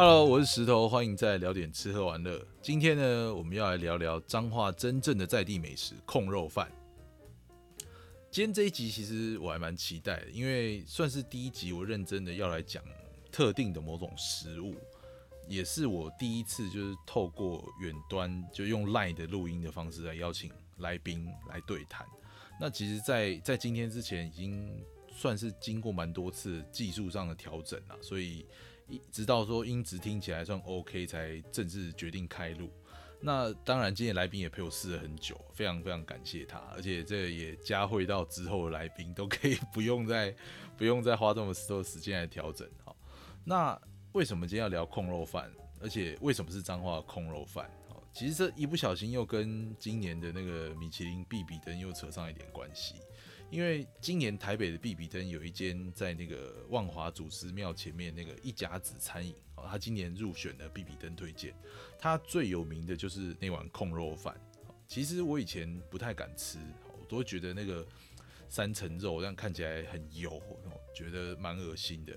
Hello，我是石头，欢迎再聊点吃喝玩乐。今天呢，我们要来聊聊彰化真正的在地美食——控肉饭。今天这一集其实我还蛮期待的，因为算是第一集，我认真的要来讲特定的某种食物，也是我第一次就是透过远端就用 Line 的录音的方式来邀请来宾来对谈。那其实，在在今天之前，已经算是经过蛮多次技术上的调整了，所以直到说音质听起来算 OK，才正式决定开录。那当然，今天来宾也陪我试了很久，非常非常感谢他，而且这也加惠到之后的来宾都可以不用再 不用再花这么多时间来调整。好，那为什么今天要聊控肉饭？而且为什么是脏话控肉饭？好，其实这一不小心又跟今年的那个米其林必比登又扯上一点关系。因为今年台北的必比登有一间在那个万华祖师庙前面那个一甲子餐饮哦，他今年入选了必比登推荐。他最有名的就是那碗控肉饭。其实我以前不太敢吃，我都觉得那个三层肉这样看起来很油，觉得蛮恶心的。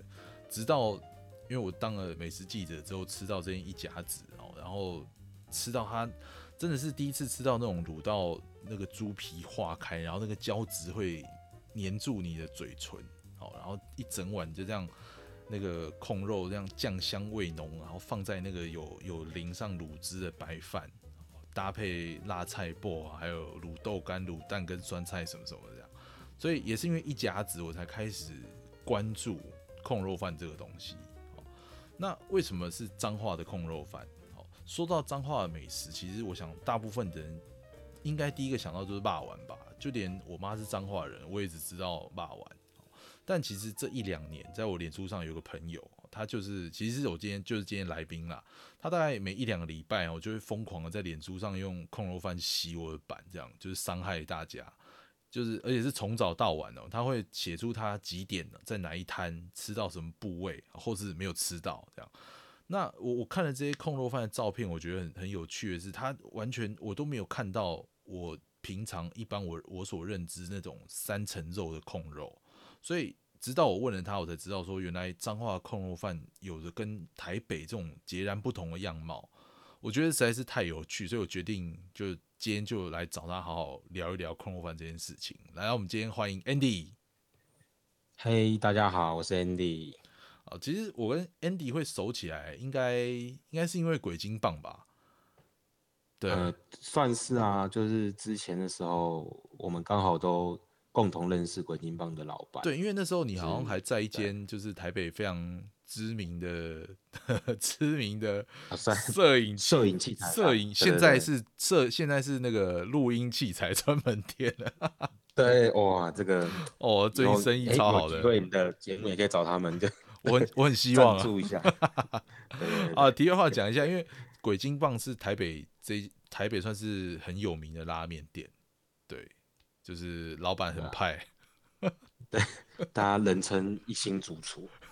直到因为我当了美食记者之后，吃到这一甲子哦，然后吃到它真的是第一次吃到那种卤到。那个猪皮化开，然后那个胶质会粘住你的嘴唇，好，然后一整碗就这样，那个控肉这样酱香味浓，然后放在那个有有淋上卤汁的白饭，搭配辣菜脯，还有卤豆干、卤蛋跟酸菜什么什么这样，所以也是因为一夹子我才开始关注控肉饭这个东西。那为什么是脏话的控肉饭？好，说到脏话的美食，其实我想大部分的人。应该第一个想到就是霸丸吧，就连我妈是彰化人，我也只知道霸丸。但其实这一两年，在我脸书上有个朋友，他就是其实是我今天就是今天来宾啦。他大概每一两个礼拜，我就会疯狂的在脸书上用控肉饭洗我的版，这样就是伤害大家，就是而且是从早到晚哦，他会写出他几点在哪一摊吃到什么部位，或是没有吃到这样。那我我看了这些控肉饭的照片，我觉得很很有趣的是，他完全我都没有看到。我平常一般我我所认知那种三层肉的控肉，所以直到我问了他，我才知道说原来彰化控肉饭有着跟台北这种截然不同的样貌。我觉得实在是太有趣，所以我决定就今天就来找他好好聊一聊控肉饭这件事情。来，我们今天欢迎 Andy。嘿，大家好，我是 Andy。哦，其实我跟 Andy 会熟起来，应该应该是因为鬼金棒吧。对，算是啊，就是之前的时候，我们刚好都共同认识鬼金棒的老板。对，因为那时候你好像还在一间就是台北非常知名的、知名的摄影摄影器材摄影，现在是摄现在是那个录音器材专门店了。对，哇，这个哦，最近生意超好的。对，你的节目也可以找他们，就我很我很希望注一下。啊，题外话讲一下，因为。鬼金棒是台北这台北算是很有名的拉面店，对，就是老板很派，对，大家人称一星主厨，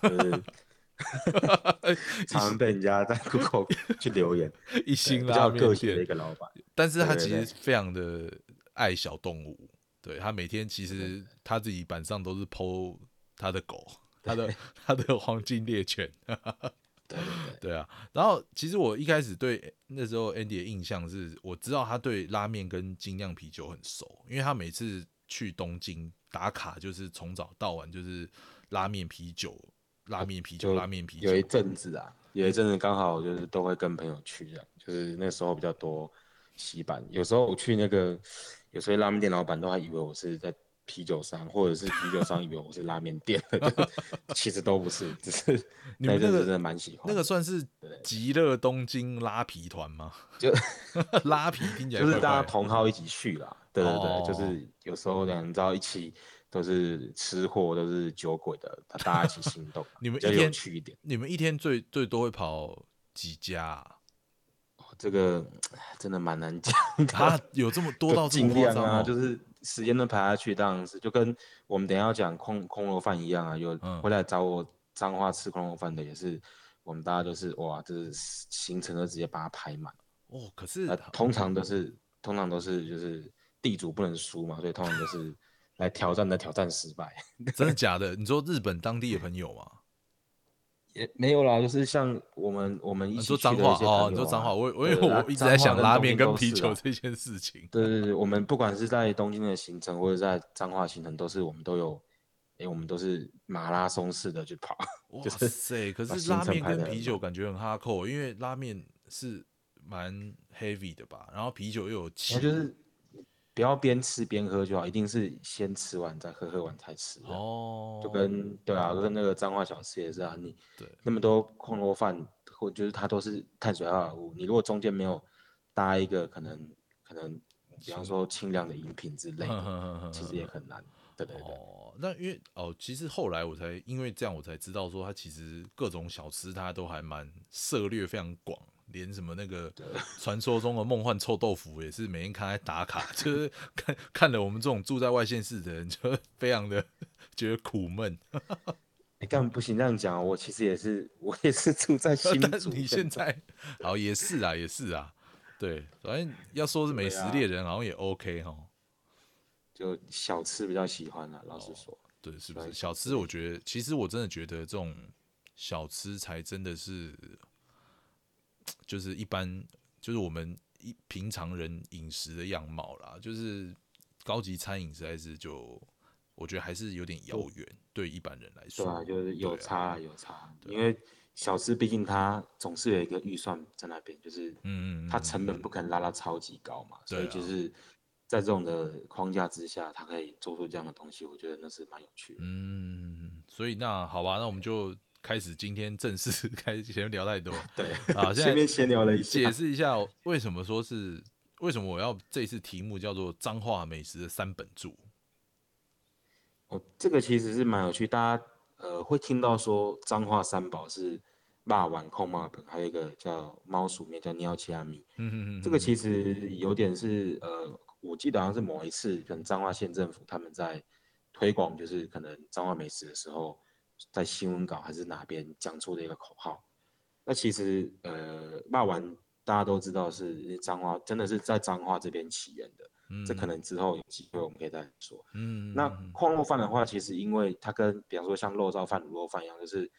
常常被人家在 Google 去留言，一星拉面店。的一个老板，但是他其实非常的爱小动物，对他每天其实他自己板上都是剖他的狗，他的 他的黄金猎犬。对对对啊，然后其实我一开始对那时候 Andy 的印象是，我知道他对拉面跟精酿啤酒很熟，因为他每次去东京打卡就是从早到晚就是拉面啤酒，拉面啤酒，拉面啤酒。有一阵子啊，有一阵子刚好就是都会跟朋友去这样，就是那时候比较多洗板，有时候我去那个，有时候拉面店老板都还以为我是在。啤酒商，或者是啤酒商以为我是拉面店，其实都不是，只是 你们那个真的蛮喜欢。那个算是极乐东京拉皮团吗？就拉皮听起来就是大家同号一起去啦。对对对，就是有时候两招一起都是吃货，都是酒鬼的，大家一起行动。你们一天去一点，你们一天最最多会跑几家？这个 真的蛮难讲。他有这么多到尽量啊，就是。时间都排下去，当然是就跟我们等下要讲空空肉饭一样啊。有回来找我脏话吃空肉饭的，也是我们大家都是哇，就是行程都直接把它排满。哦，可是通常都是通常都是就是地主不能输嘛，所以通常都是来挑战的挑战失败。真的假的？你说日本当地的朋友吗？也没有啦，就是像我们我们一起你说脏话哦，你说脏话，我我因为我一直在想拉面跟啤酒这件事情。对对对，我们不管是在东京的行程，或者在彰化行程，都是我们都有，哎，我们都是马拉松式的去跑。哇 塞！可是拉面跟啤酒感觉很哈扣，因为拉面是蛮 heavy 的吧，然后啤酒又有气，就是。不要边吃边喝就好，一定是先吃完再喝，喝完才吃。哦，就跟对啊，跟那个脏话小吃也是啊。你对那么多空肉饭，或就是它都是碳水化合物，你如果中间没有搭一个可能可能，比方说清凉的饮品之类，其实也 很难。对对对。哦，那因为哦，其实后来我才因为这样，我才知道说，它其实各种小吃它都还蛮涉猎非常广。连什么那个传说中的梦幻臭豆腐也是每天看来打卡，就是看看了我们这种住在外县市的人，就非常的觉得苦闷。你干不行这样讲，我其实也是，我也是住在新竹。你现在好也是啊，也是啊，对，反正要说是美食猎人，好像也 OK 哈。就小吃比较喜欢啊，老实说，对，是不是？小吃我觉得，其实我真的觉得这种小吃才真的是。就是一般，就是我们一平常人饮食的样貌啦。就是高级餐饮实在是就，我觉得还是有点遥远，对一般人来说。对啊，就是有差有差。因为小吃毕竟它总是有一个预算在那边，就是嗯嗯，它成本不可能拉到超级高嘛。所以就是在这种的框架之下，它可以做出这样的东西，我觉得那是蛮有趣的。嗯，所以那好吧，那我们就。开始今天正式 开始，前面聊太多。对啊，前面闲聊了一下，解释一下为什么说是为什么我要这次题目叫做脏话美食的三本柱。哦，这个其实是蛮有趣，大家呃会听到说脏话三宝是霸碗控骂本，还有一个叫猫鼠面叫尿奇阿米。嗯嗯嗯，这个其实有点是呃，我记得好像是某一次可能彰化县政府他们在推广，就是可能彰化美食的时候。在新闻稿还是哪边讲出的一个口号？那其实呃，骂完大家都知道是脏话，真的是在脏话这边起源的。嗯，这可能之后有机会我们可以再说。嗯，那矿肉饭的话，其实因为它跟比方说像肉燥饭、卤肉饭一样，就是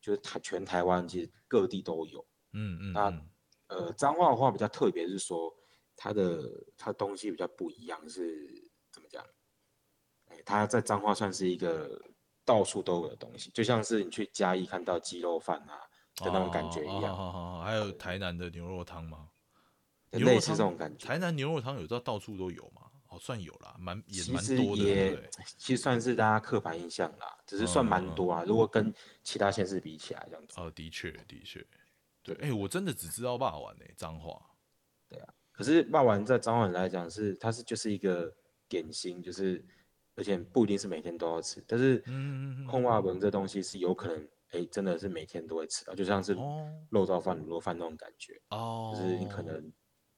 就是台全台湾其实各地都有。嗯嗯。那呃，脏话的话比较特别，是说它的它东西比较不一样，是怎么讲？哎，它在脏话算是一个。到处都有的东西，就像是你去嘉义看到鸡肉饭啊的那种感觉一样。还有台南的牛肉汤吗？类似这种感觉。台南牛肉汤有到到处都有吗？哦，算有啦，蛮也蛮多的。也其实算是大家刻板印象啦，只是算蛮多啊。如果跟其他县市比起来，这样子。哦，的确的确，对。哎，我真的只知道霸丸诶，脏话。对啊，可是霸丸在彰化来讲是，它是就是一个点心，就是。而且不一定是每天都要吃，但是空瓦文这东西是有可能，哎，真的是每天都会吃到，就像是肉燥饭、卤肉饭那种感觉。哦，就是你可能，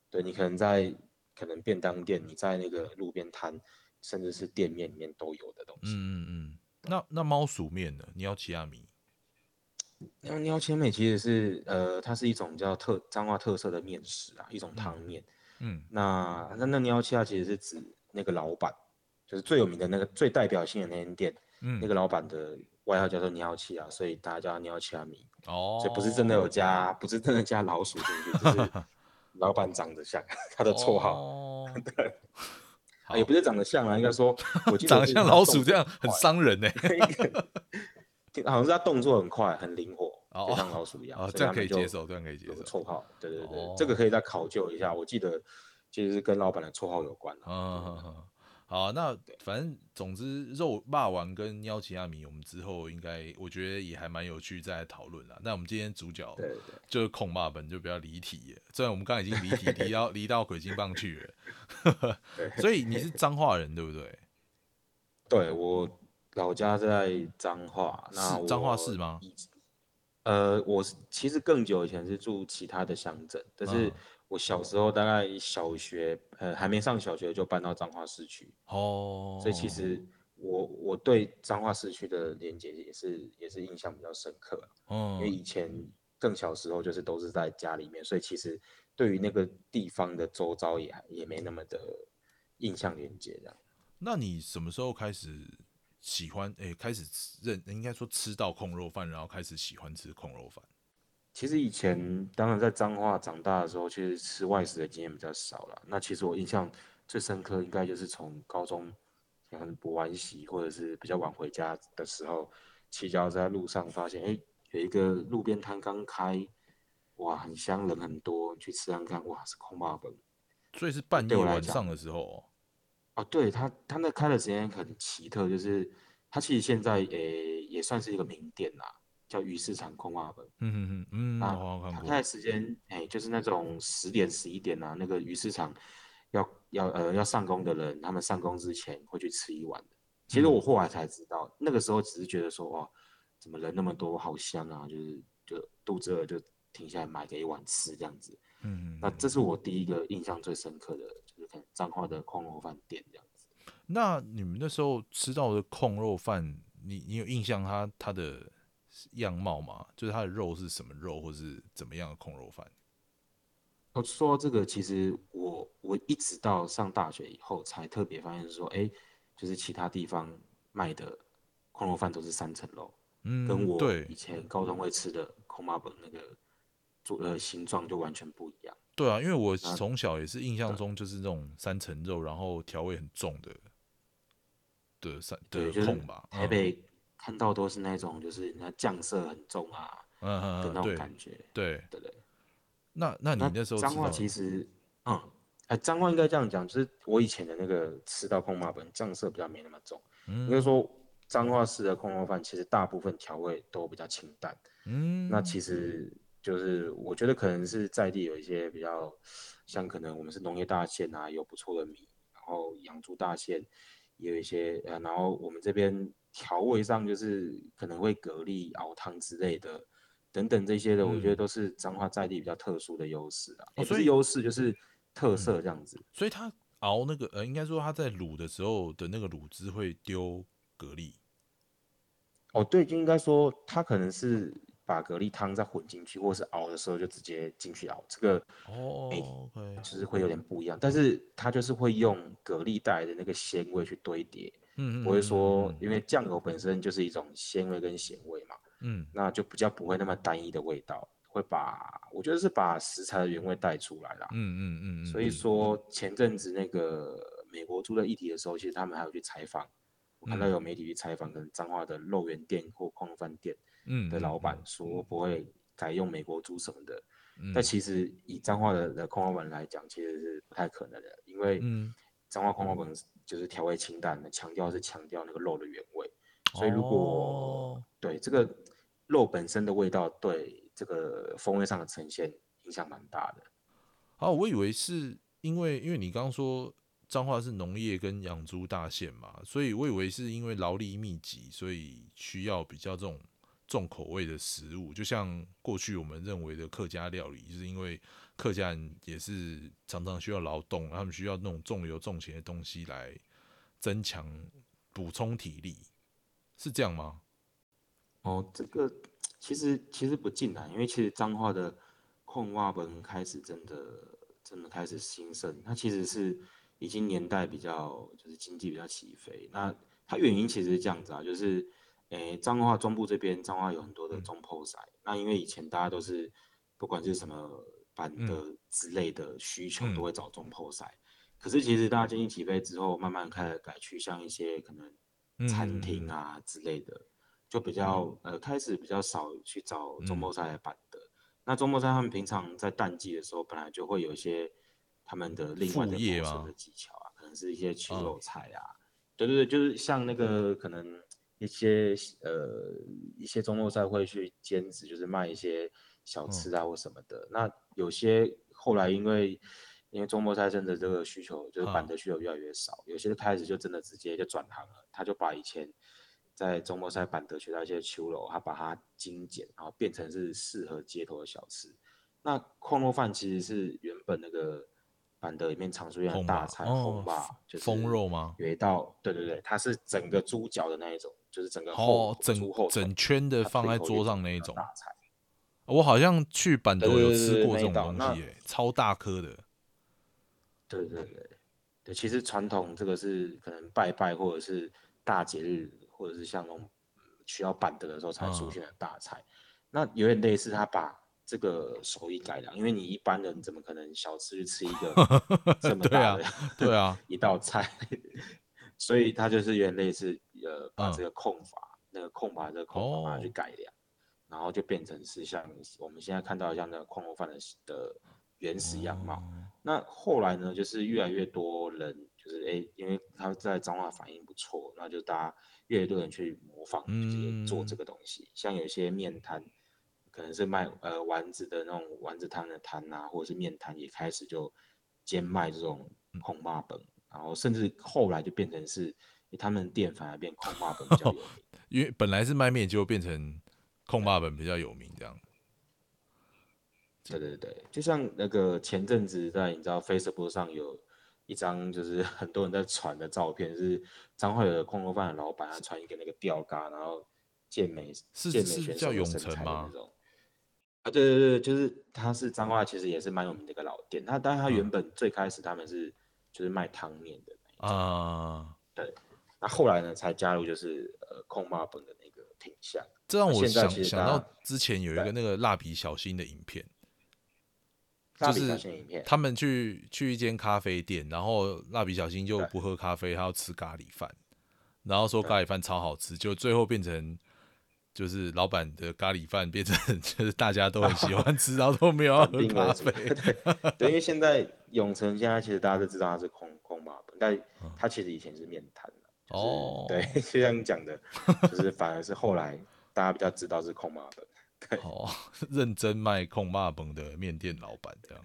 对你可能在可能便当店，你在那个路边摊，甚至是店面里面都有的东西。嗯嗯嗯。那那猫鼠面呢？鸟奇亚米？那鸟千美其实是呃，它是一种叫特彰化特色的面食啊，一种汤面。嗯。那那那鸟奇亚其实是指那个老板。就是最有名的那个最代表性的那间店，嗯，那个老板的外号叫做尿气啊，所以大家叫尿气阿米。哦，所以不是真的有加，不是真的加老鼠进去，就是 老板长得像他的绰号。哦，对，也不是长得像啊，应该说，我长得像老鼠这样很伤人呢。好像是他动作很快，很灵活，就像老鼠一样。哦，这样可以接受，这样可以接受。绰号，对对对，这个可以再考究一下。我记得其实是跟老板的绰号有关。嗯。好，那反正总之，肉霸王跟喵奇亚米，我们之后应该我觉得也还蛮有趣，再来讨论啦。那我们今天主角就是控霸本，就比较离题。虽然我们刚刚已经离题，离到离到鬼金棒去了。所以你是彰化人对不对？对我老家在彰化，那彰化市吗？呃，我是其实更久以前是住其他的乡镇，但是。我小时候大概小学，呃，还没上小学就搬到彰化市区。哦，所以其实我我对彰化市区的连接也是也是印象比较深刻哦，因为以前更小时候就是都是在家里面，所以其实对于那个地方的周遭也也没那么的印象连接这样。那你什么时候开始喜欢诶、开始认应该说吃到控肉饭，然后开始喜欢吃控肉饭？其实以前当然在彰化长大的时候，其实吃外食的经验比较少了。那其实我印象最深刻，应该就是从高中可能补完习，或者是比较晚回家的时候，骑脚在路上发现，哎，有一个路边摊刚开，哇，很香，人很多，去吃看看，哇，是空霸本。所以是半夜晚上的时候哦。哦，对他，他那开的时间很奇特，就是他其实现在诶也算是一个名店啦，叫鱼市场空霸本。嗯嗯嗯嗯，那我好像看过。他开的时间，哎，就是那种十点、十一点啊，那个鱼市场要要呃要上工的人，他们上工之前会去吃一碗的。其实我后来才知道，那个时候只是觉得说，哇，怎么人那么多，好香啊，就是就肚子饿就停下来买个一碗吃这样子。嗯嗯，那这是我第一个印象最深刻的，就是可能彰化的空肉饭店这样子。那你们那时候吃到的控肉饭，你你有印象它它的样貌吗？就是它的肉是什么肉，或是怎么样的控肉饭？我说到这个，其实我我一直到上大学以后才特别发现说，哎，就是其他地方卖的空肉饭都是三层肉，嗯，跟我以前高中会吃的空麻本那个做呃形状就完全不一样。对啊，因为我那从小也是印象中就是那种三层肉，然后调味很重的的三的对，就是控吧。嗯台北看到都是那种就是那酱色很重啊嗯嗯嗯，的那种感觉，对。对对？那那你那那时候彰化知道其实，嗯，哎，脏话应该这样讲，就是我以前的那个吃到空麻本酱色比较没那么重，应该嗯说彰化式的空肉饭其实大部分调味都比较清淡。嗯，那其实就是我觉得可能是在地有一些比较，像可能我们是农业大县啊，有不错的米，然后养猪大县也有一些呃，然后我们这边调味上就是可能会蛤蜊熬汤之类的。等等这些的，我觉得嗯都是彰化在地比较特殊的优势啊，所以是优势，就是特色这样子。所以他熬那个呃，应该说他在卤的时候的那个卤汁会丢蛤蜊。哦，对，就应该说他可能是把蛤蜊汤再混进去，或是熬的时候就直接进去熬，这个哦就是会有点不一样。但是他就是会用蛤蜊带来的那个鲜味去堆叠，嗯嗯，不会嗯说嗯因为酱油本身就是一种鲜味跟咸味嘛，嗯。那就比较不会那么单一的味道，会把我觉得是把食材的原味带出来啦。嗯嗯嗯嗯，所以嗯说前阵子那个美国猪的议题的时候，其实他们还有去采访，我看到嗯。有媒体去采访，可能彰化的肉圆店或空肉饭店嗯的老板说不会改用美国猪什么的，嗯。但其实以彰化的的空肉饭来讲，其实是不太可能的，因为嗯。彰化空肉饭就是调味清淡的，强调是强调那个肉的原味，所以如果、哦。对这个肉本身的味道对这个风味上的呈现影响蛮大的。啊，我以为是因为因为你刚刚说彰化是农业跟养猪大县嘛，所以我以为是因为劳力密集，所以需要比较这种重口味的食物，就像过去我们认为的客家料理，就是因为客家人也是常常需要劳动，他们需要那种重油重咸的东西来增强补充体力，是这样吗？哦，这个其实其实不尽然，因为其实彰化的控蛙本开始真的真的开始兴盛，它其实是已经年代比较就是经济比较起飞。那它原因其实是这样子啊，就是诶彰化中部这边彰化有很多的中破赛，那因为以前大家都是不管是什么板的之类的需求嗯。都会找中破赛，可是其实大家经济起飞之后，慢慢开始改去像一些可能餐厅啊之类的。就比较呃开始比较少去找中破赛来板的。那中破赛他们平常在淡季的时候，本来就会有一些他们的另外的副业吗谋生的技巧啊，可能是一些取嗯肉菜啊，对对对，就是像那个可能一些呃一些中波赛会去兼职，就是卖一些小吃啊或什么的。那有些后来因为因为中波菜真的这个需求就是板的需求越来越少，有些开始就真的直接就转行了，他就把以前在中波赛板德学到一些秋楼，他把它精简，然后变成是适合街头的小吃。那矿肉饭其实是原本那个板德里面常出现的大菜，哦红吧，就是风肉吗？有一道，对对对，它是整个猪脚的那一种，就是整个后哦，整猪后整圈的放在桌上那一种。大菜。我好像去板头有对对对对吃过这种东西、耶，超大颗的。对对对对，其实传统这个是可能拜拜或者是大节日或者是像那种嗯需要板德的时候才嗯出现的大菜。那有点类似，他把这个手艺改良，因为你一般人怎么可能小吃去吃一个 这么大的对啊，一道菜？所以他就是有点类似，呃，把嗯这个控法，那个控法这个控法把它去哦改良，然后就变成是像我们现在看到像那个矿肉饭的的原始样貌。哦那后来呢，就是越来越多人，就是哎、诶因为他在彰化反应不错，那就大家越来越多人去模仿，就是做这嗯个东西。像有一些面摊，可能是卖呃丸子的那种丸子摊的摊啊，或者是面摊，也开始就兼卖这种嗯控骂本，然后甚至后来就变成是诶他们店反而变控骂本比较有名。因为本来是卖面，结果变成控霸本比较有名这样。对对对，就像那个前阵子在你知道 Facebook 上有一张就是很多人在传的照片，是张惠的控肉饭的老板，他穿一个那个吊嘎，然后健美是健美是选手身材的那种。啊，对对对，就是他是彰化，其实也是蛮有名的一个老店。他但是他嗯原本最开始他们是就是卖汤面的啊，那后来呢才加入就是呃控霸本的那个品相。这让我想想到之前有一个那个蜡笔小新的影片，就是他们去去一间咖啡店，然后蜡笔小新就不喝咖啡，他要吃咖喱饭，然后说咖喱饭超好吃，就最后变成就是老板的咖喱饭变成 就是大家都很喜欢吃，然后都没有要喝咖啡。对对，因为现在永成现在其实大家都知道他是空空马本，但嗯它其实以前是面摊的。就是哦对，就像你讲的，就是反而是后来大家比较知道是控骂本，哦，认真卖控骂本的面店老板这样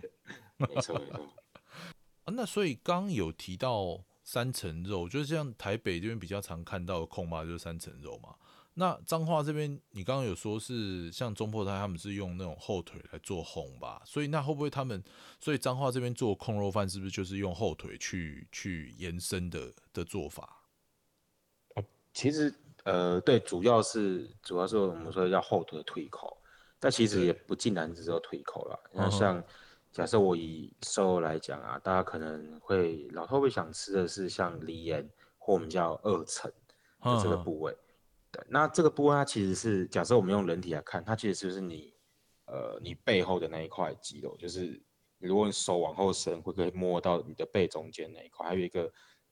没错没错。啊。那所以刚刚有提到三层肉，就是像台北这边比较常看到的控骂就是三层肉嘛。那彰化这边，你刚刚有说是像中破胎他们是用那种后腿来做烘吧？所以那会不会他们，所以彰化这边做控肉饭是不是就是用后腿去去延伸的的做法？其实呃，对，主要是主要是我们说叫后腿的推口，但其实也不尽然只有推口了。那像假设我以瘦肉来讲啊，大家可能会老头会想吃的是像梨岩或我们叫二层的这个嗯部位。对，那这个部位它其实是假设我们用人体来看，它其实就是你呃你背后的那一块肌肉，就是如果你手往后伸，会可以摸到你的背中间那一块，还有一个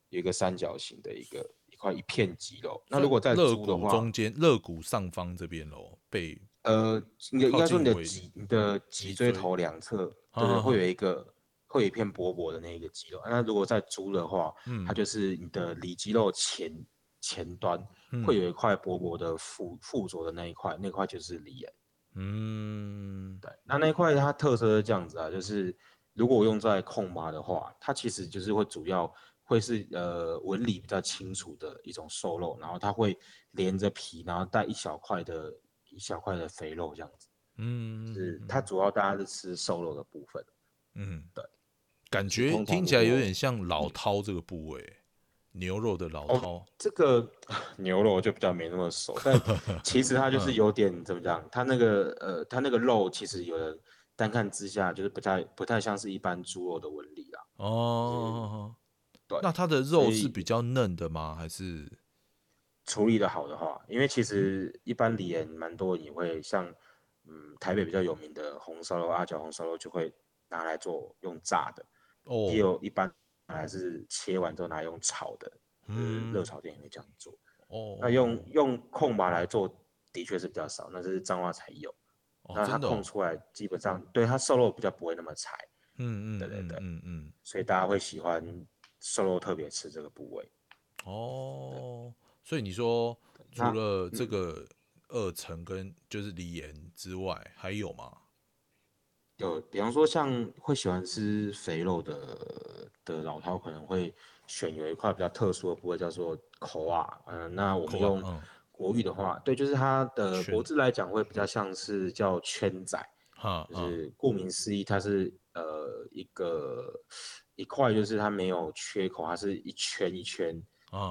有一个三角形的一个一块一片肌肉。那如果在肋猪的话，骨中间、肋骨上方这边喽，被呃，你的应该说你的脊你的脊脊椎椎头两侧，对对，会有一个会有一片薄薄的那一个肌肉。那如果在猪的话，嗯它就是你的里肌肉前前端嗯会有一块薄薄的附附着的那一块，那块就是里眼。嗯对，那那一块它特色是这样子啊，就是如果我用在控麻的话，它其实就是会主要会是呃纹理比较清楚的一种瘦肉，然后它会连着皮，然后带一小块的一小块的肥肉这样子。嗯，是它主要大家是吃瘦肉的部分。嗯对，感觉听起来有点像老饕这个部位，牛肉的老哦饕。这个 牛肉就比较没那么熟，但其实它就是有点怎么讲，它那个呃，它那个肉其实有的单看之下就是不太不太像是一般猪肉的纹理啦。哦，对那它的肉是比较嫩的吗？还是处理的好的话，因为其实一般里面蛮多也会像嗯台北比较有名的红烧肉、阿角红烧肉就会拿来做用炸的，哦也有一般拿来是切完之后拿来用炒的，嗯，嗯热炒店也会这样做。哦，那用用空麻来做的确是比较少，那这是彰化才有。哦那它真的哦控出来基本上对它瘦肉比较不会那么柴，嗯嗯嗯对对对嗯嗯所以大家会喜欢瘦肉特别吃这个部位。哦，所以你说除了这个二层跟就是梨盐之外，还有吗？有，比方说像会喜欢吃肥肉的的老饕，可能会选有一块比较特殊的部位，叫做口啊。嗯、那我们用国语的话，对，就是它的国字来讲会比较像是叫圈仔，哈，就嗯是顾名思义，它是呃一个一块，就是它没有缺口，它是一圈一圈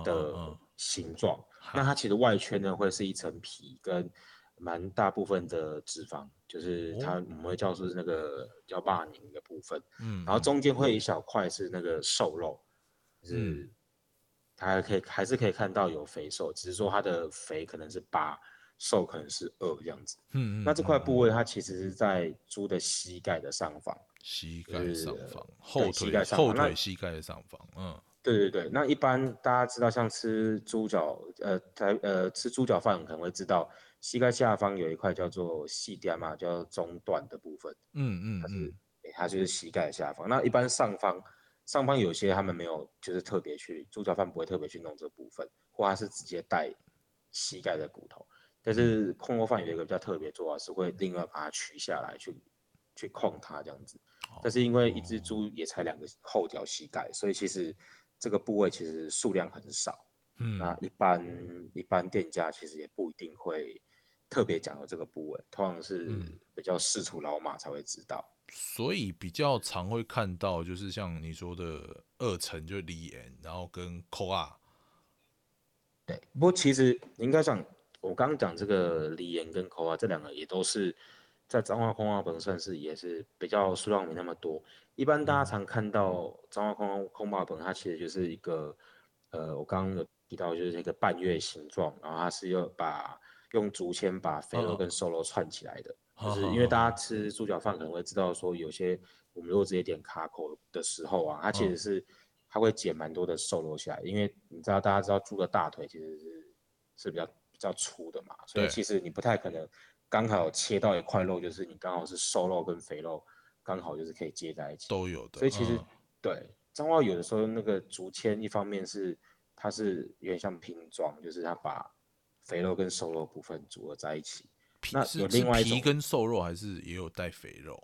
的嗯。形状。那它其实外圈呢会是一层皮跟蛮大部分的脂肪，就是它我们会叫做是那个叫霸宁的部分，嗯，然后中间会有一小块是那个瘦肉，就是它还可以还是可以看到有肥瘦，只是说它的肥可能是八，瘦可能是二这样子。嗯嗯，那这块嗯部位它其实是在猪的膝盖的上方。膝盖上方、后膝盖上方后腿、膝盖的上方，嗯对对对，那一般大家知道，像吃猪脚，呃，台呃吃猪脚饭可能会知道，膝盖下方有一块叫做细垫嘛，叫中段的部分，嗯嗯嗯，诶它就是膝盖下方。那一般上方上方有些他们没有，就是特别去猪脚饭不会特别去弄这部分，或它是直接带膝盖的骨头。但是控肉饭有一个比较特别做法，是会另外把它取下来去去控它这样子。但是因为一只猪也才两个后脚膝盖，所以其实这个部位其实数量很少。嗯那一般一般店家其实也不一定会特别讲究这个部位，通常是嗯比较仕途老马才会知道。所以比较常会看到，就是像你说的二层，就里眼，然后跟扣啊，对，不过其实你应该讲，我刚刚讲这个梨岩跟口啊这两个也都是在彰化空化本算是也是比较数量没那么多。一般大家常看到彰化空空化本，它其实就是一个呃，我刚刚有提到就是一个半月形状，然后它是要把用竹签把肥肉嗯跟瘦肉串起来的。就是因为大家吃猪脚饭可能会知道说，有些我们如果直接点卡口的时候啊，它其实是它会减蛮多的瘦肉下来，因为你知道大家知道猪的大腿其实是是比较比较粗的嘛，所以其实你不太可能刚好切到一块肉，就是你刚好是瘦肉跟肥肉刚好就是可以接在一起，都有的。所以其实、嗯对彰化有的时候那个竹签，一方面是它是有点像拼装，就是它把肥肉跟瘦肉部分组合在一起。那有另外一种是皮跟瘦肉，还是也有带肥肉？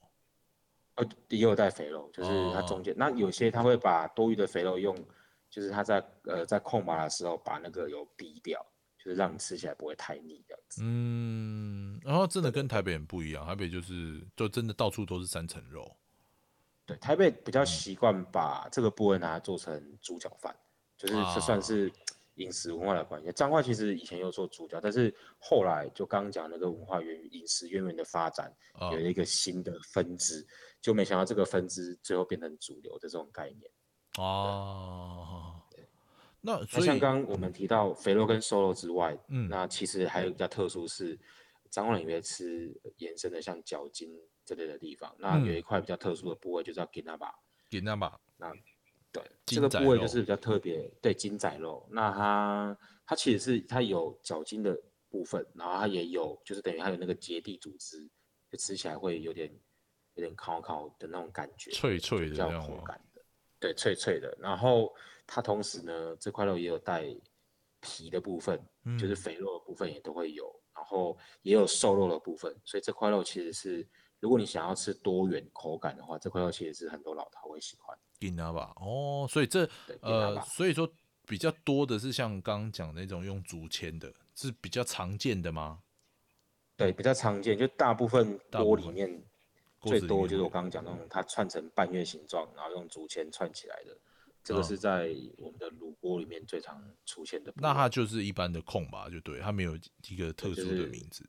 呃，也有带肥肉，就是它哦中间。那有些它会把多余的肥肉用，就是它在呃在控麻的时候把那个油逼掉，就是让你吃起来不会太腻这样子。嗯，然后真的跟台北很不一样，台北就是就真的到处都是三层肉。对，台北比嗯较习惯把这个部位拿来做成猪脚饭，就是这算啊是饮食文化的关系。彰化其实以前有做猪脚，但是后来就刚刚讲那个文化源于饮食渊源的发展，啊有了一个新的分支，就没想到这个分支最后变成主流的这种概念。啊，那像刚刚我们提到肥肉跟瘦肉之外，嗯那其实还有比较特殊是，彰化人也会吃延伸的像脚筋这类的地方。那嗯有一块比较特殊的部位就叫 g i n a b a 给那把对，筋这个部位就是比较特别，对筋仔肉。那它它其实是它有脚筋的部分，然后它也有就是等于它有那个结缔组织，就吃起来会有点有点烤烤的那种感觉，脆脆的比较？口感的，对，脆脆的。然后它同时呢，这块肉也有带皮的部分，就是嗯肥肉的部分也都会有，然后也有瘦肉的部分，所以这块肉其实是，如果你想要吃多元口感的话，这块肉其实是很多老饕会喜欢。给那把哦，所以这呃，所以说比较多的是像刚刚讲那种用竹签的，是比较常见的吗？对，比较常见，就大部分锅里面最多就是我刚刚讲那种它串成半月形状，然后用竹签串起来的，这个嗯是在我们的卤锅里面最常出现的。那它就是一般的空吧，就对，它没有一个特殊的名字。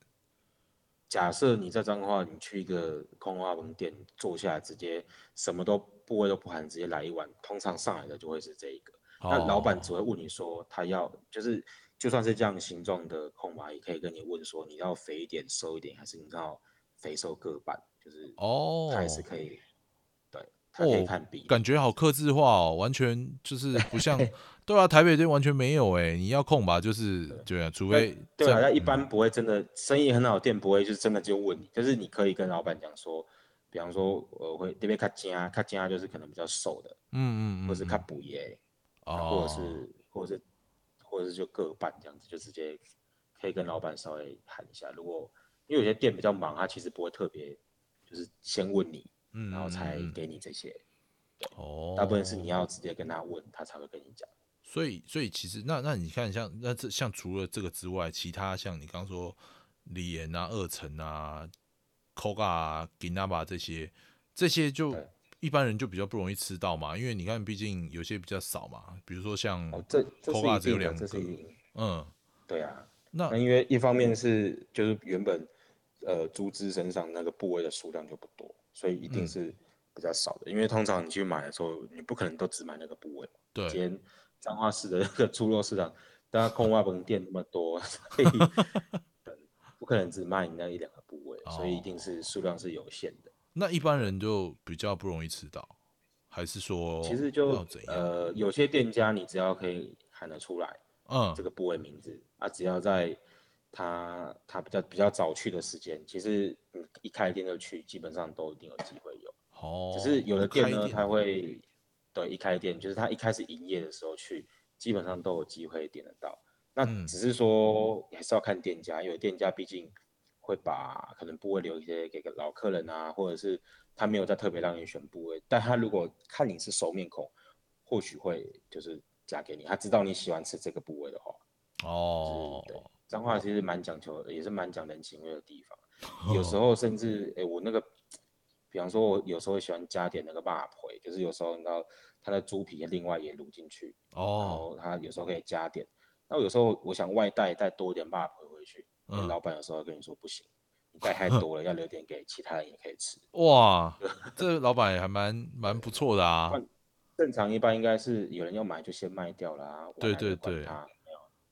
假设你在彰化，你去一个空花门店坐下来，直接什么都部位都不含，直接来一碗，通常上来的就会是这一个。那老板只哦会问你说，他要就是就算是这样形状的空吧，也可以跟你问说，你要肥一点、瘦一点，还是你要肥瘦各半，就是哦，他也是可以，对，他可以哦看比例。感觉好克制化哦，完全就是不像，对啊，台北这完全没有哎，你要控吧，就是对啊，除非对啊，那一般不会真的生意很好的店不会就是真的就问你，就是你可以跟老板讲说，比方说我会这边卡尖啊，卡尖啊就是可能比较瘦的，嗯嗯嗯，或是卡嗯补耶，哦，或者是或者是或者是就各半这样子，就直接可以跟老板稍微喊一下。如果因为有些店比较忙，他其实不会特别就是先问你，嗯，然后才给你这些，哦，大部分是你要直接跟他问，他才会跟你讲。所以，所以其实那那你看像那这像除了这个之外，其他像你刚说李岩啊、二层啊、Koga 啊、Ginaba 这些，这些就一般人就比较不容易吃到嘛，因为你看，毕竟有些比较少嘛，比如说像哦，这 Koga 只有两个，嗯，对啊。那那因为一方面是就是原本呃猪只身上那个部位的数量就不多，所以一定嗯是比较少的。因为通常你去买的时候，你不可能都只买那个部位嘛。今，天彰化市的那个猪肉市场，大家空蛙本店那么多，所以 不可能只卖你那一两个部位，所以一定是数量是有限的。那一般人就比较不容易吃到，还是说其实就？呃，有些店家你只要可以喊得出来嗯这个部位名字啊，只要在他他比较比较早去的时间，其实你一开店就去，基本上都一定有机会有。哦，只是有的店呢，他会对一开店，就是他一开始营业的时候去，基本上都有机会点得到。那嗯只是说还是要看店家，有的店家毕竟会把可能部位留一些给个老客人啊，或者是他没有在特别让你选部位，但他如果看你是熟面孔，或许会就是加给你，他知道你喜欢吃这个部位的话。哦，对，彰化其实蛮讲求的，也是蛮讲人情味的地方。有时候甚至，哎、我那个，比方说，我有时候喜欢加点那个辣腿，就是有时候你知道，它的猪皮另外也卤进去，然哦，后它有时候可以加点。那有时候我想外带带多一点辣腿回去，嗯老板有时候跟你说不行，你带太多了，要留点给其他人也可以吃。哇，这老板也还蛮蛮不错的啊。正常一般应该是有人要买就先卖掉啦，啊对对对。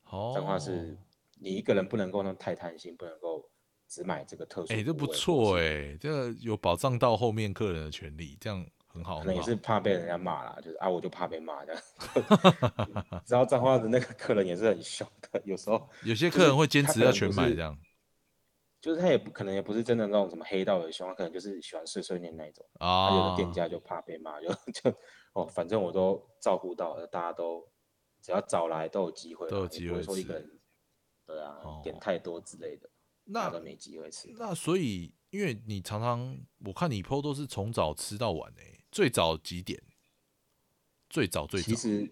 哦，彰化是你一个人不能够那太贪心，不能够只买这个特殊。哎，这不错是哎，这个有保障到后面客人的权利，这样很好可能也是。怕被人家骂啦，就是啊，我就怕被骂这样。知道彰化的那个客人也是很凶的，有时候有些客人会坚持要全买这样就是他也不可能也不是真的那种什么黑道的凶，他可能就是喜欢碎碎念那一种。啊，有啊的。店家就怕被骂，就就哦，反正我都照顾到了，大家都只要早来都有机会，都有机会说一个人，对啊，点哦太多之类的，大那家都没机会吃。那所以，因为你常常我看你 PO 都是从早吃到晚诶，最早几点？最早最早其实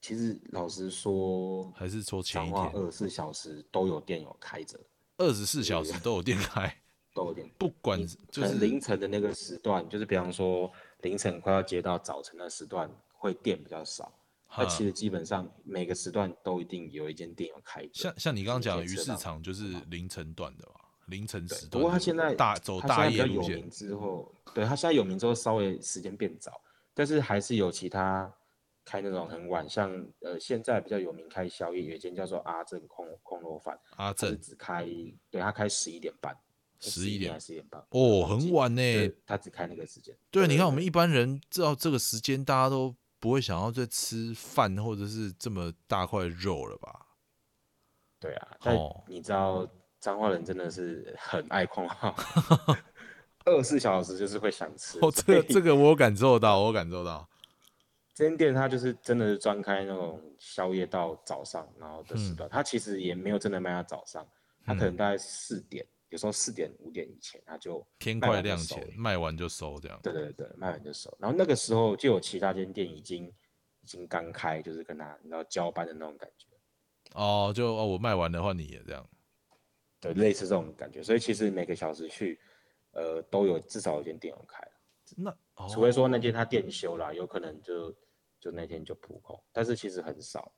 其实老实说，还是说前彰一天？化二十四小时都有店有开着，二十四小时都有店开，都有店。不管你可能就是凌晨的那个时段，就是比方说凌晨快要接到早晨的时段，会店比较少。那其实基本上每个时段都一定有一间店有开着。像像你刚刚讲的鱼市场就是凌晨段的嘛，凌晨对时段。不过他现在大走大夜路线名之后，对他现在有名之后稍微时间变早，但是还是有其他开那种很晚，像呃现在比较有名开宵夜，有一间叫做阿正空空楼饭，阿正只开，对他开十一点半，十一点还是十一点半？哦，很晚呢。他只开那个时间。对，你看我们一般人知道这个时间，大家都不会想要再吃饭或者是这么大块肉了吧？对啊，但哦你知道彰化人真的是很爱狂号，二十四小时就是会想吃。哦，这个这个我有感受到，我有感受到。这间店它就是真的是专开那种宵夜到早上，然后的嗯时段，它其实也没有真的卖到早上，它可能大概四点，有时候四点五点以前他就天快亮前卖完就收这样。对对对，卖完就收。然后那个时候就有其他间店已经已经刚开，就是跟他你知道交班的那种感觉，哦，就哦我卖完的话你也这样。对，类似这种感觉。所以其实每个小时去，呃，都有至少有间店有开。那哦，除非说那天他店休了，有可能就就那天就扑空，但是其实很少。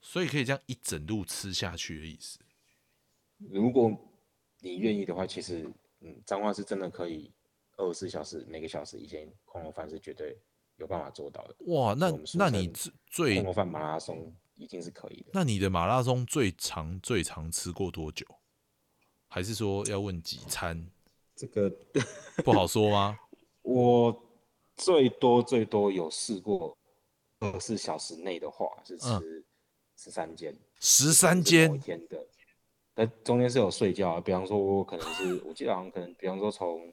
所以可以这样一整路吃下去的意思。如果你愿意的话，其实嗯，彰化是真的可以二十四小时每个小时一间空肉饭是绝对有办法做到的。哇，那那你最最空肉饭马拉松一定是可以的。那你的马拉松最长最长吃过多久？还是说要问几餐？这个不好说吗？我最多最多有试过二十四小时内的话是吃十三间，十三间一间天的，但中间是有睡觉啊，比方说我可能是我记得好像可能，比方说从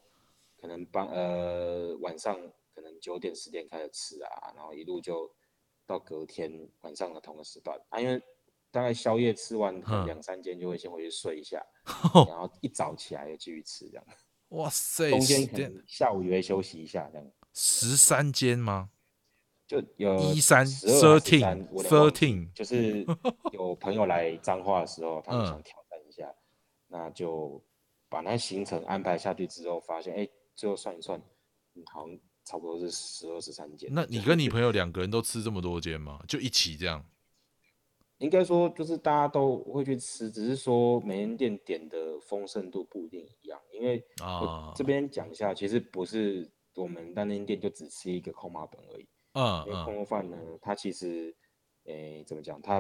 可能半呃晚上可能九点十点开始吃啊，然后一路就到隔天晚上的同个时段啊，因为大概宵夜吃完两三间就会先回去睡一下，然后一早起来又继续吃这样，哇塞，中间可能下午也会休息一下这样。十三间吗？就有一三 thirteen thirteen，就是有朋友来彰化的时候，他们嗯想挑战一下，那就把那行程安排下去之后，发现哎、最后算一算，嗯，好像差不多是十二十三间。那你跟你朋友两个人都吃这么多间吗？就一起这样？应该说就是大家都会去吃，只是说每间店点的丰盛度不一定一样，因为啊这边讲一下，其实不是我们单间店就只吃一个空麻本而已，嗯因为控嗯，肉饭呢，它其实，诶，怎么讲？它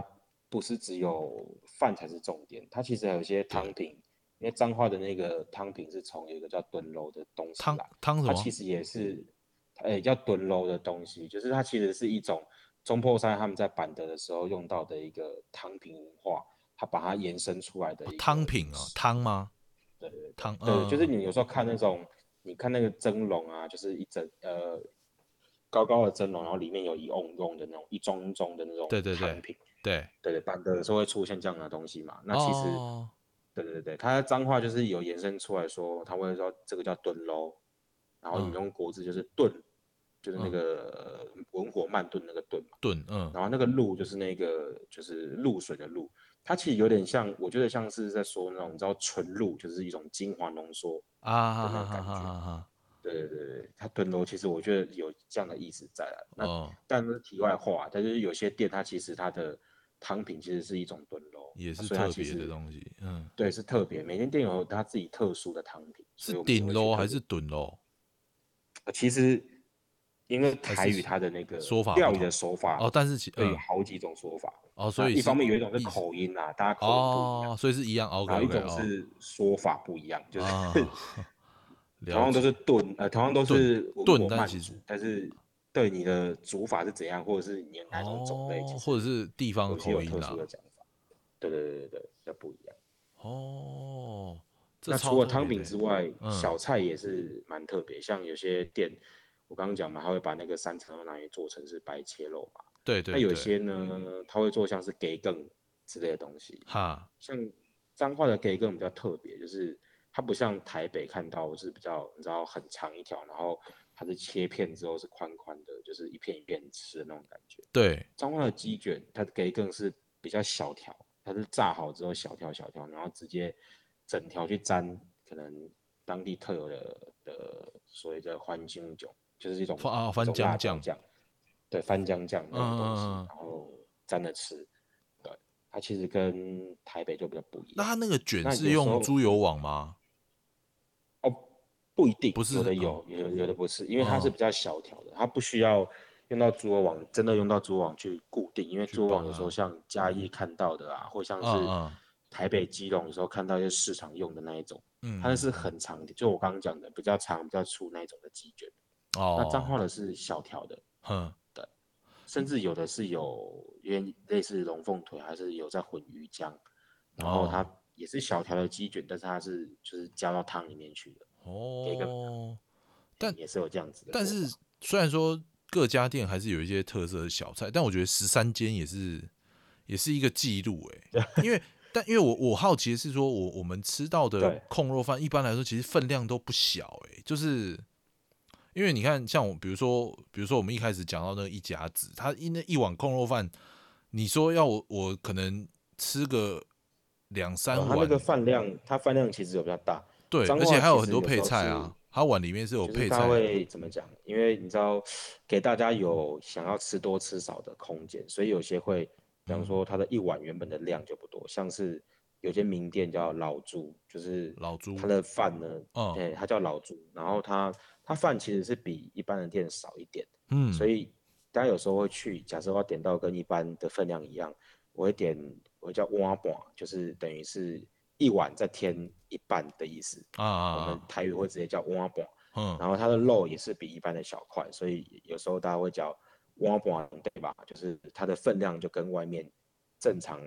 不是只有饭才是重点，它其实还有一些汤品。因为彰化的那个汤品是从有一个叫炖肉的东西汤来，汤？它其实也是，诶，叫炖肉的东西，就是它其实是一种中破山他们在板德的时候用到的一个汤品文化，它把它延伸出来的汤品哦，汤吗？对对对汤，对，就是嗯你有时候看那种，你看那个蒸笼啊，就是一整呃高高的蒸笼，然后里面有一瓮瓮的那种一盅一盅的那种对对对汤品，对，对对，板德有时候会出现这样的东西嘛。那其实，哦对对对，它的脏话就是有延伸出来说，他会说这个叫炖肉，然后嗯引用国字就是炖，就是那嗯个呃文火慢炖那个炖嘛。炖，嗯然后那个露就是那个就是露水的露，它其实有点像，我觉得像是在说那种你知道纯露，就是一种精华浓缩。啊那种感觉对对对对，它炖楼其实我觉得有这样的意思在啊。那哦，但是题外话，但是有些店它其实它的汤品其实是一种炖肉，也是特别的实东西，嗯，对是特别，每间店有它自己特殊的汤品。是顶楼还是炖楼？呃其实因为还台语它的那个说法不同料理的手法哦，但是其对有嗯好几种说法。哦，所以一方面有一种是口音啊，大家口音不一样，哦，所以是一样，OK 然后一种哦，是说法不一样，就是啊，同样都，是炖，呃，同样都是文炖但其实，但是对你的煮法是怎样，或者是你的哪种种类，哦，或者是地方口音啦殊的讲法。对对对对对，那不一样。哦，那除了汤品之外，嗯小菜也是蛮特别，像有些店，我刚刚讲嘛，他会把那个三层肉拿来做成是白切肉嘛。对对对，那有些呢，他会做像是给更之类的东西，哈，像彰化的给更比较特别，就是它不像台北看到是比较你知道很长一条，然后它是切片之后是宽宽的，就是一片一片吃的那种感觉。对，彰化的鸡卷，它的给更是比较小条，它是炸好之后小条小条，然后直接整条去沾可能当地特有的的所谓的番精酒，就是一种番啊番椒酱，对番姜酱那种东西，然后沾着吃。对，它其实跟台北就比较不一样。那它那个卷是用猪油网吗？哦，不一定，不是有的哦有，有有的不是，因为它是哦。比较小条的，它不需要用到蛛网，真的用到蛛网去固定，因为去蛛网有时候像嘉义看到的啊，或像嗯是嗯。台北基隆有时候看到一些市场用的那一种，嗯，它是很长的，就我刚刚讲的比较长、比较粗那一种的鸡卷。哦。那彰化哦，的是小条的，嗯，对，甚至有的是有因为类似龙凤腿，还是有在混鱼浆，然后它哦也是小条的鸡卷，但是它是就是加到汤里面去的，哦，但也是有这样子的。但是虽然说各家店还是有一些特色的小菜，但我觉得十三间也是也是一个记录哎，因为但因为我我好奇的是说，我我们吃到的控肉饭一般来说其实分量都不小哎，就是因为你看像我比如说比如说我们一开始讲到那个一甲子，他一那一碗控肉饭，你说要我我可能吃个两三碗，哦它那个饭量，它饭量其实有比较大，对，而且还有很多配菜啊，它碗里面是有配菜它，会怎么讲？因为你知道，给大家有想要吃多吃少的空间，所以有些会，比方嗯说它的一碗原本的量就不多，像是有些名店叫老朱，就是老朱它的饭呢，嗯对，它叫老朱，然后它它饭其实是比一般的店少一点，嗯，所以大家有时候会去，假设我要点到跟一般的分量一样，我会点我会叫挖板，就是等于是一碗再添一半的意思。啊啊我们啊，台语会直接叫挖板，嗯然后它的肉也是比一般的小块，所以有时候大家会叫挖板，对吧？就是它的分量就跟外面正常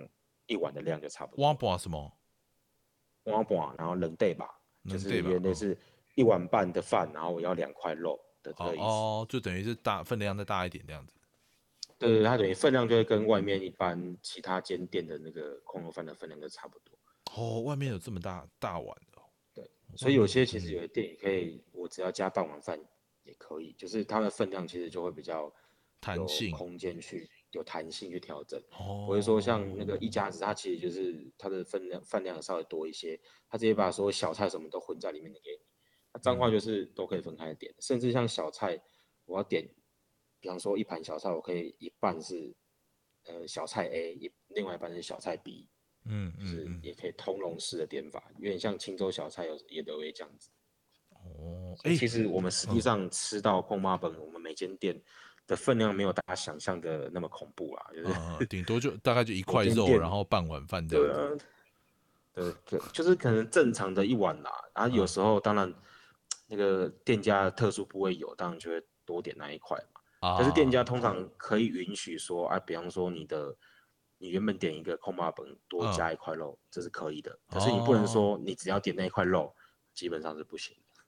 一碗的量就差不多。挖把什么？挖板，然后冷对吧？就是冷对吧嗯有点类似一碗半的饭，然后我要两块肉的这哦个意思。哦，就等于是大分量再大一点这样子。对对，它等于分量就会跟外面一般其他间店的那个空肉饭的分量就差不多。哦，外面有这么大大碗的、哦。所以有些其实有的店也可以，我只要加半碗饭也可以，就是它的分量其实就会比较弹性空间去有弹性去调整。哦，不会说像那个一家子，它其实就是它的分量饭量稍微多一些，它直接把所有小菜什么都混在里面的给你。那脏嗯话就是都可以分开点，甚至像小菜，我要点，比方说一盘小菜，我可以一半是呃小菜 A，一另外一半是小菜 B，嗯就是也可以通融式的点法，有点像青州小菜有也都会这样子。哦，哎、其实我们实际上吃到碰妈本，我们每间店的分量没有大家想象的那么恐怖啦，就是、嗯，顶多就大概就一块肉，然后半碗饭这对样子。啊，对，就就是可能正常的一碗啦，然后有时候当然那个店家特殊部位有，当然就会多点那一块嘛。啊，可是店家通常可以允许说，啊，比方说你的你原本点一个空巴本多嗯加一块肉，这是可以的。可是你不能说你只要点那一块肉，基本上是不行的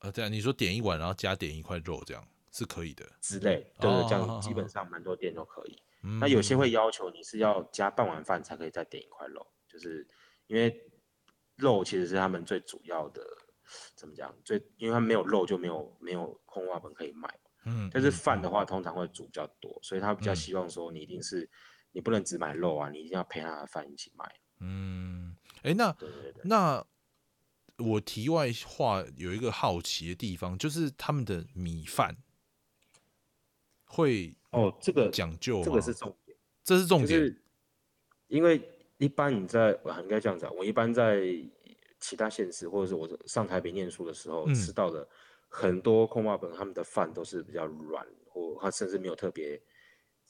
呃，这样你说点一碗，然后加点一块肉，这样是可以的。之类。对哦对，这样基本上蛮多店都可以。嗯那有些会要求你是要加半碗饭才可以再点一块肉，就是因为肉其实是他们最主要的，怎么讲？最因为他没有肉就没有没有空瓦本可以卖。嗯，但是嗯饭的话通常会煮比较多，所以他比较嗯希望说你一定是你不能只买肉啊，你一定要陪他的饭一起买。嗯，哎、那那我题外话有一个好奇的地方，就是他们的米饭会哦，这个讲究？这个是重点，这是重点。就是因为一般你在我应该这样讲，我一般在其他县市或者是我上台北念书的时候、嗯吃到的很多空巴本，他们的饭都是比较软，或他甚至没有特别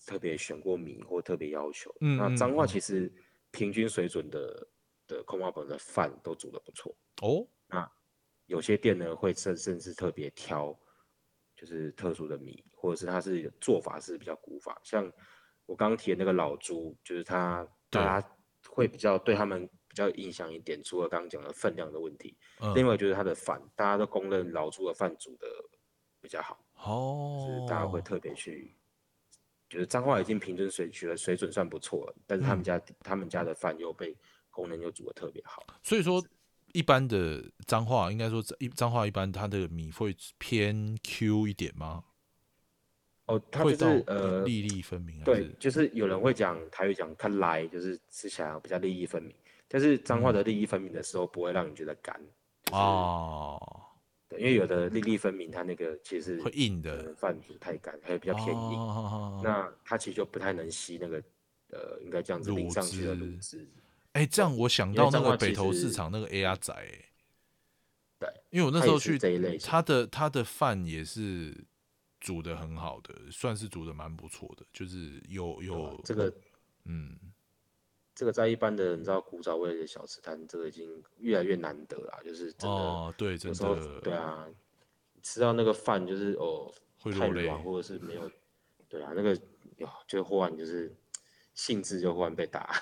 特别选过米或特别要求。那彰化嗯其实平均水准的的空巴本的饭都煮的不错。哦，那有些店呢会甚甚至特别挑，就是特殊的米，或者是它是做法是比较古法，像我刚刚提的那个老朱，就是它对大家会比较对他们比较印象一点，除了刚刚讲的分量的问题，嗯，另外就是他的饭，大家都公认老朱的饭煮的比较好哦，就是哦，大家会特别去。就是彰化已经平均水取的水准算不错了，但是他们嗯家、他们家的饭又被功能又煮的特别好。所以说，一般的彰化，应该说一脏话一般，它的米会偏 Q 一点吗？哦，它就是呃粒粒分明还对，？就是有人会讲台语讲它来，就是吃起来比较粒粒分明。但是彰化的粒粒分明的时候，不会让你觉得干。就是哦，对，因为有的粒粒分明，它那个其实会硬的饭煮太干，还有比较偏硬，哦那它其实就不太能吸那个呃，应该这样子卤淋上去的汁卤汁。哎、这样我想到那个北投市实场那个 A R 仔、欸，对，因为我那时候去他的他的饭也是煮的很好的，算是煮的蛮不错的，就是有有这个嗯这个在一般的你知道古早味的小吃摊，这个已经越来越难得了，就是真的。哦对，真的对啊，吃到那个饭就是哦太会落泪软或者是没有，对啊，那个哟就忽然就是兴致就忽然被打，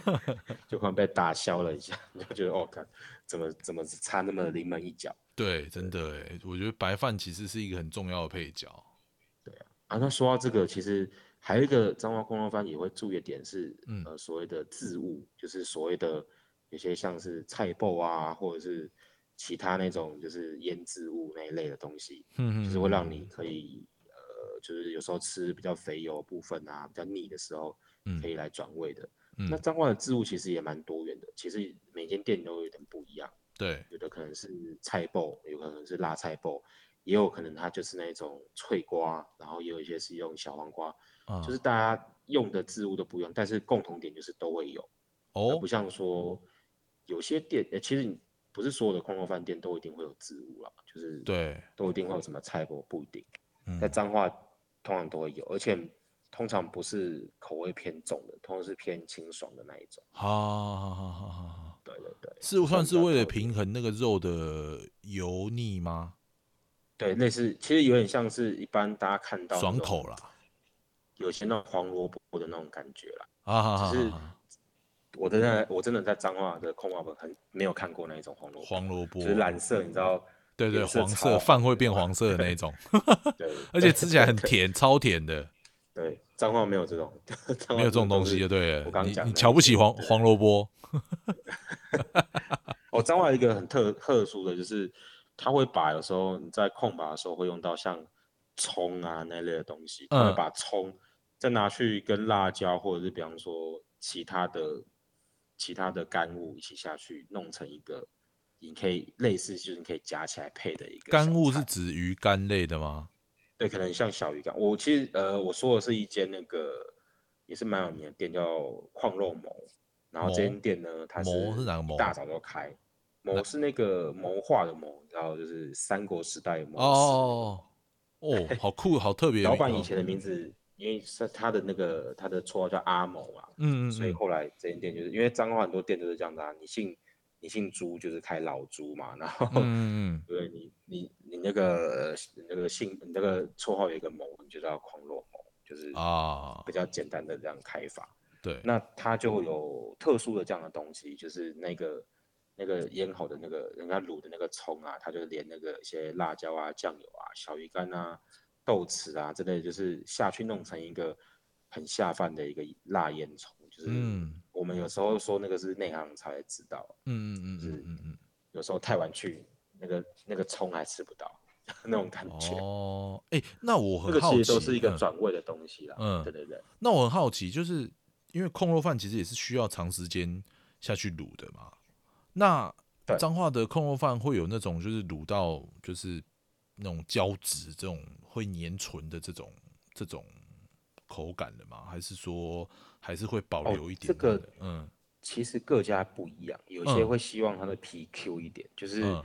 就忽然被打消了一下，你 就觉得哦，看怎么怎么差那么临门一脚对，真的哎，我觉得白饭其实是一个很重要的配角。对啊。那说到这个，其实还有一个彰化空肉饭也会注意的点是，嗯。呃，所谓的渍物，就是所谓的有些像是菜脯啊，或者是其他那种就是腌制物那一类的东西，嗯嗯就是会让你可以呃，就是有时候吃比较肥油部分啊，比较腻的时候，嗯。可以来转味的。嗯。那彰化的制物其实也蛮多元的，其实每间店都有点不一样，对，有的可能是菜脯，有可能是辣菜脯，也有可能它就是那种脆瓜，然后也有一些是用小黄瓜，啊就是大家用的制物都不一样，但是共同点就是都会有，哦。不像说有些店，呃其实你不是所有的空肉饭店都一定会有制物啦，就是对，都一定会有什么菜脯，不一定。嗯。在彰化通常都会有，而且通常不是口味偏重的，通常是偏清爽的那一种。好好好好好好，对对对，是算是为了平衡那个肉的油腻吗？对，类似其实有点像是一般大家看到爽口啦，有些那种黄萝卜的那种感觉啦。啊只是我真的我真的在彰化的空华本很没有看过那一种黄萝卜，黄萝卜就，是蓝色，你知道？对对，黄超色饭会变黄色的那种，对，而且吃起来很甜，超甜的，对，彰化没有这种，彰没有这种东西是就对了。我刚你你讲的那些瞧不起黄对黄萝卜？哦，彰化一个很特特殊的就是，它会把有时候你在空拔的时候会用到像葱啊那类的东西，嗯把葱再拿去跟辣椒或者是比方说其他的其他的干物一起下去弄成一个，你可以类似就是你可以夹起来配的一个干物是指鱼干类的吗？对，可能像小鱼干。我其实呃我说的是一间那个也是蛮有名的店叫矿肉谋，然后这间店呢它谋是大早就开。谋是那个谋划的谋，然后就是三国时代谋士的谋哦哦，好酷，好特别。老板以前的名字，因为是他的那个他的绰号叫阿某嘛，嗯嗯，所以后来这间店就是因为彰化很多店都是这样的啊，你姓你姓朱就是开老朱嘛，然后嗯嗯对你你你那个那个姓你那个绰号有一个某，你就叫狂落某，就是啊。比，较简单的这样开法。对，那它就有特殊的这样的东西，就是那个那个腌好的那个人家卤的那个葱啊，它就连那个一些辣椒啊、酱油啊、小鱼干啊、豆豉啊之类，就是下去弄成一个很下饭的一个辣烟葱，就是嗯我们有时候说那个是内行才知道，嗯嗯嗯嗯嗯有时候太晚去，那个那个葱还吃不到 那种感嗯，觉。哦，哎，那我很好奇，其实都是一个嗯转味的东西啦。嗯对对对。那我很好奇，就是因为控肉饭其实也是需要长时间下去卤的嘛。那对彰化的控肉饭会有那种就是卤到就是那种胶质这种会粘唇的这种这种口感的吗？还是说还是会保哦留一点这个嗯。其实各家不一样，有些嗯。会希望它的皮 Q 一点，就是嗯。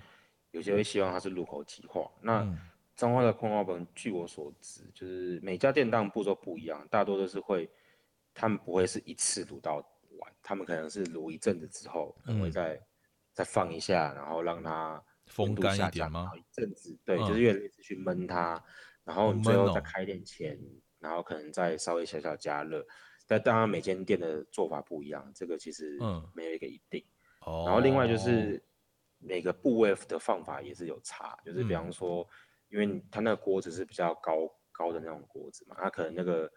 有些会希望它是入口即化。那嗯。彰化的空花本，据我所知，就是每家店当然步骤不一样，大多都是会，他们不会是一次卤到完，他们可能是卤一阵子之后，可能会嗯。再、再放一下，然后让它风干一点下降，吗？后一阵子，对，嗯就是越来越去焖它，然后哦你最后再开店前，然后可能再稍微小小加热。但当然每间店的做法不一样，这个其实嗯。没有一个一定。哦，然后另外就是每个部位的放法也是有差，就是比嗯。方说，因为它那个锅子是比较高高的那种锅子嘛，它可能那个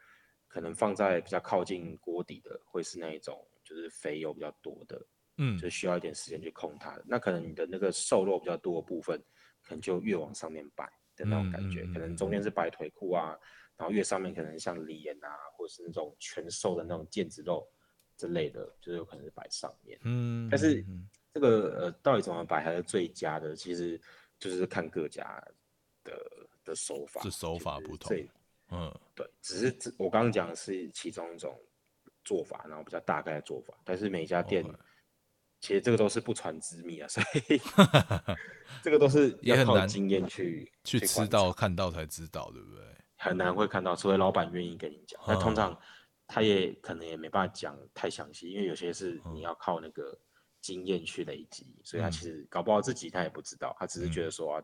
可能放在比较靠近锅底的会是那一种就是肥油比较多的，嗯就需要一点时间去控它。那可能你的那个瘦肉比较多的部分，可能就越往上面摆的那种感觉，嗯嗯嗯可能中间是摆腿裤啊，然后越上面可能像梨眼啊，或者是那种全瘦的那种腱子肉之类的，就是有可能是摆上面。嗯，但是嗯这个呃，到底怎么摆才是最佳的？其实就是看各家的的手法，是手法不同这嗯对，只是这我刚刚讲的是其中一种做法，然后比较大概的做法，但是每家店其实这个都是不传之秘啊，所以 这个都是也很难要靠经验去去吃观察。到看到才知道，对不对？很难会看到，除非老板愿意跟你讲。那通嗯。常他也可能也没办法讲太详细，因为有些是嗯。你要靠那个经验去累积，所以他嗯。其实搞不好自己他也不知道，他只是觉嗯。得说、啊、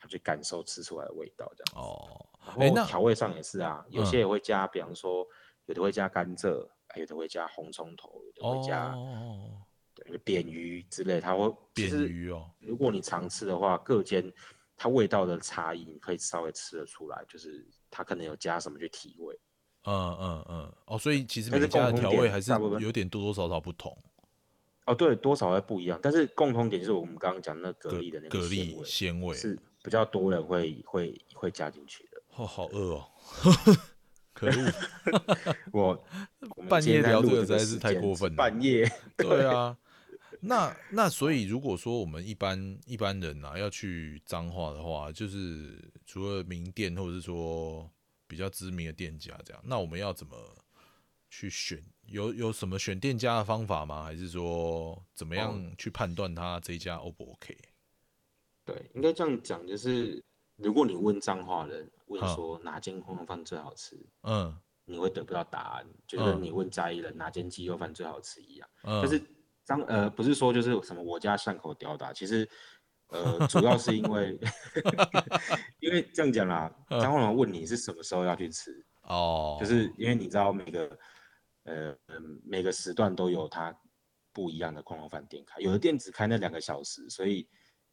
他去感受吃出来的味道这样。哦，那后调味上也是啊，有嗯。些也会加，比方说有的会加甘蔗，有的会加红葱头，有的会加、哦，对扁鱼之类，它会扁实鱼哦，如果你常吃的话，各间它味道的差异，你可以稍微吃得出来，就是它可能有加什么去提味。嗯嗯嗯，哦，所以其实每家的调味还是有点多多少少不同。哦，对，多少会不一样，但是共同点就是我们刚刚讲那蛤蜊的那个蛤蜊鲜味，是比较多人会会会加进去的。哦，好饿哦，可恶，我半夜聊这个实在是太过分了半夜，对啊。那那所以如果说我们一般一般人啊要去彰化的话，就是除了名店或者是说比较知名的店家这样，那我们要怎么去选？有有什么选店家的方法吗？还是说怎么哦样去判断他这一家 O 不 OK？对，应该这样讲，就是如果你问彰化人，问说哪间空肉饭最好吃，嗯你会得不到答案，就嗯跟你问嘉义人哪间鸡肉饭最好吃一样。嗯，但是彰呃不是说就是什么我家巷口吊打，其实呃主要是因为 因为这样讲啦，张宏龙问你是什么时候要去吃，哦，就是因为你知道每个呃嗯每个时段都有它不一样的空龙饭店开，有的店只开那两个小时，所以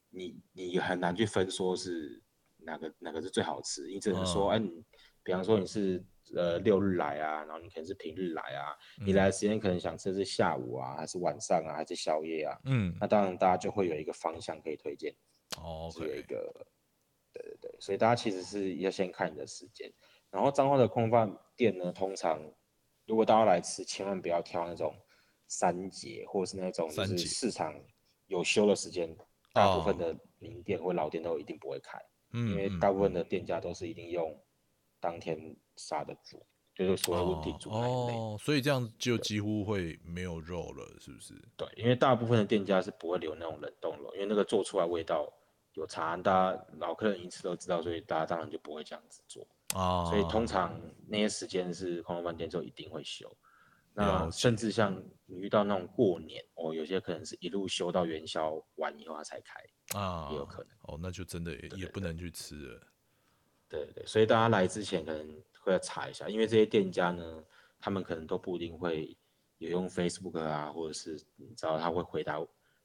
你你很难去分说是哪个哪个是最好吃，你只能说，嗯。哎、你比方说你是呃六日来啊，然后你可能是平日来啊，你来的时间可能想吃的是下午啊，还是晚上啊，还是宵夜啊，嗯。那当然大家就会有一个方向可以推荐，哦是有一个，对对对，所以大家其实是要先看你的时间，然后彰化的空饭店呢，通常如果大家来吃，千万不要挑那种三节或是那种就是市场有休的时间，大部分哦。的名店或老店都一定不会开，因为大部分的店家都是一定用当天杀的猪，就是所谓温体煮那一类。哦，所以这样就几乎会没有肉了，是不是？对，因为大部分的店家是不会留那种冷冻肉，因为那个做出来味道有差，大家老客人一次都知道，所以大家当然就不会这样子做。啊，所以通常那些时间是空肉饭店就一定会休。那甚至像你遇到那种过年哦，有些可能是一路休到元宵完以后他才开，啊也有可能。哦，那就真的也也不能去吃了。对对对，所以大家来之前可能会要查一下，因为这些店家呢，他们可能都不一定会有用 Facebook 啊，或者是你知道他会回答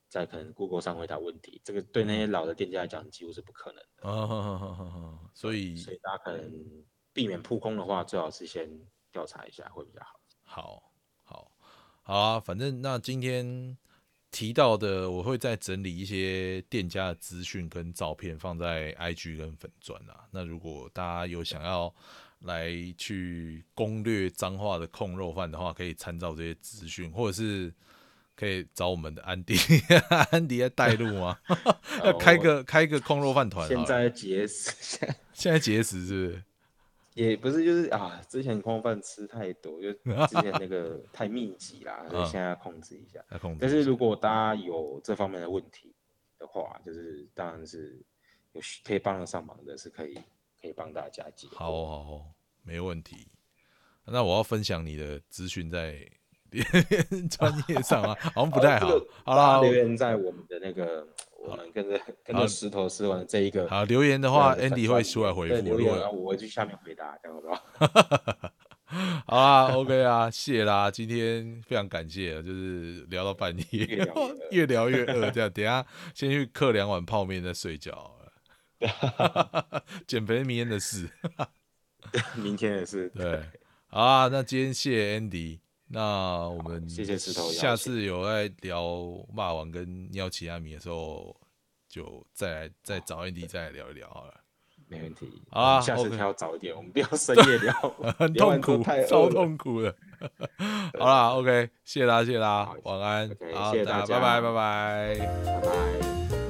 在可能 Google 上回答问题，这个对那些老的店家来讲几乎是不可能的。啊，所以所以大家可能避免扑空的话，最好是先调查一下会比较好。好，好，好啊，反正那今天提到的，我会再整理一些店家的资讯跟照片放在 IG 跟粉砖啊。那如果大家有想要来去攻略脏话的控肉饭的话，可以参照这些资讯，或者是可以找我们的安迪，安迪在带路吗？要开个开个控肉饭团，现在节食，现在节食是不是？也不是就是啊，之前空饭吃太多，就 之前那个太密集啦，所以嗯现在要控制一下。要控制但是如果大家有这方面的问题的话，就是当然是有可以帮得上忙的，是可以可以帮大家解惑。好好好，没问题。那我要分享你的资讯在 专业上啊，好像不太好。好了，留言在我们的那个，我们跟着跟着石头吃完的这一个。好留言的话，Andy 会出来回复。留言，我会去下面回答，这样好不好？好啊，OK 啊，谢啦，今天非常感谢，就是聊到半夜，越聊越饿越聊越饿，这样等下先去嗑两碗泡面再睡觉。减肥是明天的事，明天的事。对，好啊，那今天谢谢 Andy，那我们谢谢石头下次有在聊骂王跟尿奇阿米的时候，就再来再找 Andy 再来聊一聊好了。没问题。好啊下次 OK 挑早一点，我们不要深夜聊，很痛苦太，超。痛苦的。好啦，OK，谢啦，谢啦好，晚安好，谢谢大家拜拜，拜拜。拜拜。